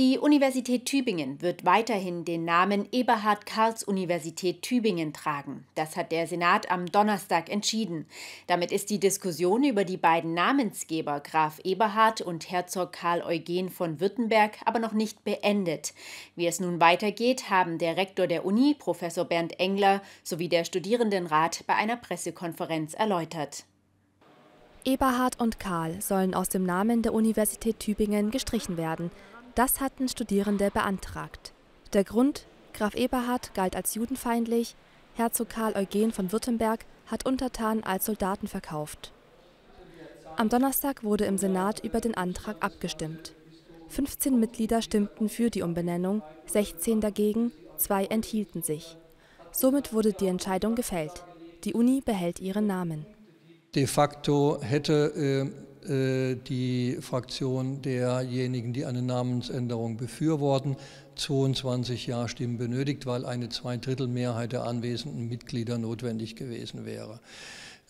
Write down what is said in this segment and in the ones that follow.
Die Universität Tübingen wird weiterhin den Namen Eberhard Karls Universität Tübingen tragen. Das hat der Senat am Donnerstag entschieden. Damit ist die Diskussion über die beiden Namensgeber Graf Eberhard und Herzog Karl Eugen von Württemberg aber noch nicht beendet. Wie es nun weitergeht, haben der Rektor der Uni, Professor Bernd Engler, sowie der Studierendenrat bei einer Pressekonferenz erläutert. Eberhard und Karl sollen aus dem Namen der Universität Tübingen gestrichen werden. Das hatten Studierende beantragt. Der Grund, Graf Eberhard galt als judenfeindlich, Herzog Karl Eugen von Württemberg hat Untertanen als Soldaten verkauft. Am Donnerstag wurde im Senat über den Antrag abgestimmt. 15 Mitglieder stimmten für die Umbenennung, 16 dagegen, zwei enthielten sich. Somit wurde die Entscheidung gefällt. Die Uni behält ihren Namen. De facto hätte äh die Fraktion derjenigen, die eine Namensänderung befürworten, 22 Ja-Stimmen benötigt, weil eine Zweidrittelmehrheit der anwesenden Mitglieder notwendig gewesen wäre.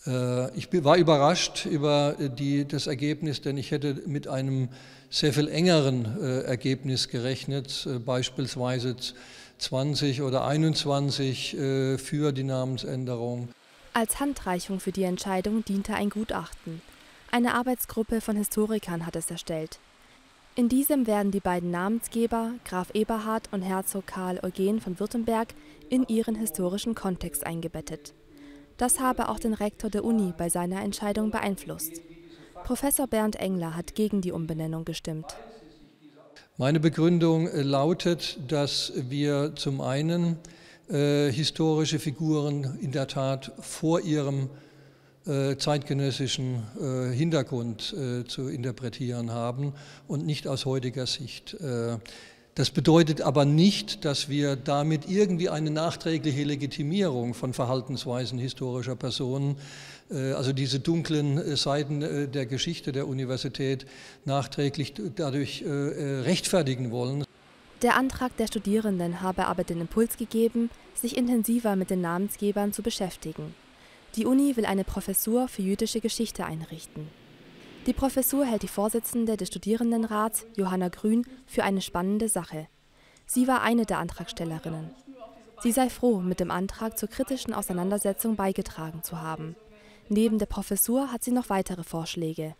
Äh, ich war überrascht über die, das Ergebnis, denn ich hätte mit einem sehr viel engeren äh, Ergebnis gerechnet, beispielsweise 20 oder 21 für die Namensänderung. Als Handreichung für die Entscheidung diente ein Gutachten. Eine Arbeitsgruppe von Historikern hat es erstellt. In diesem werden die beiden Namensgeber, Graf Eberhard und Herzog Karl Eugen von Württemberg, in ihren historischen Kontext eingebettet. Das habe auch den Rektor der Uni bei seiner Entscheidung beeinflusst. Professor Bernd Engler hat gegen die Umbenennung gestimmt. Meine Begründung lautet, dass wir zum einen äh, historische Figuren in der Tat vor ihrem zeitgenössischen äh, Hintergrund äh, zu interpretieren haben und nicht aus heutiger Sicht. Das bedeutet aber nicht, dass wir damit irgendwie eine nachträgliche Legitimierung von Verhaltensweisen historischer Personen, also diese dunklen Seiten der Geschichte der Universität, nachträglich dadurch rechtfertigen wollen. Der Antrag der Studierenden habe aber den Impuls gegeben, sich intensiver mit den Namensgebern zu beschäftigen. Die Uni will eine Professur für jüdische Geschichte einrichten. Die Professur hält die Vorsitzende des Studierendenrats, Johanna Grün, für eine spannende Sache. Sie war eine der Antragstellerinnen. Sie sei froh, mit dem Antrag zur kritischen Auseinandersetzung beigetragen zu haben. Neben der Professur hat sie noch weitere Vorschläge.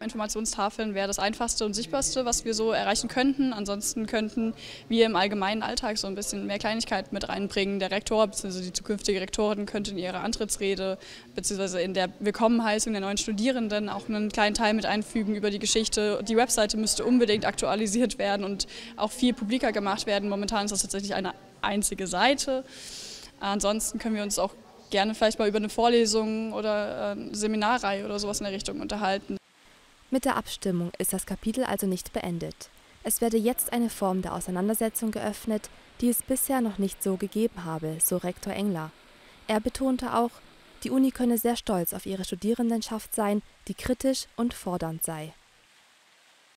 Informationstafeln wäre das einfachste und sichtbarste, was wir so erreichen könnten. Ansonsten könnten wir im allgemeinen Alltag so ein bisschen mehr Kleinigkeit mit reinbringen. Der Rektor bzw. die zukünftige Rektorin könnte in ihrer Antrittsrede bzw. in der Willkommenheißung der neuen Studierenden auch einen kleinen Teil mit einfügen über die Geschichte. Die Webseite müsste unbedingt aktualisiert werden und auch viel publiker gemacht werden. Momentan ist das tatsächlich eine einzige Seite. Ansonsten können wir uns auch gerne vielleicht mal über eine Vorlesung oder eine Seminarreihe oder sowas in der Richtung unterhalten. Mit der Abstimmung ist das Kapitel also nicht beendet. Es werde jetzt eine Form der Auseinandersetzung geöffnet, die es bisher noch nicht so gegeben habe, so Rektor Engler. Er betonte auch, die Uni könne sehr stolz auf ihre Studierendenschaft sein, die kritisch und fordernd sei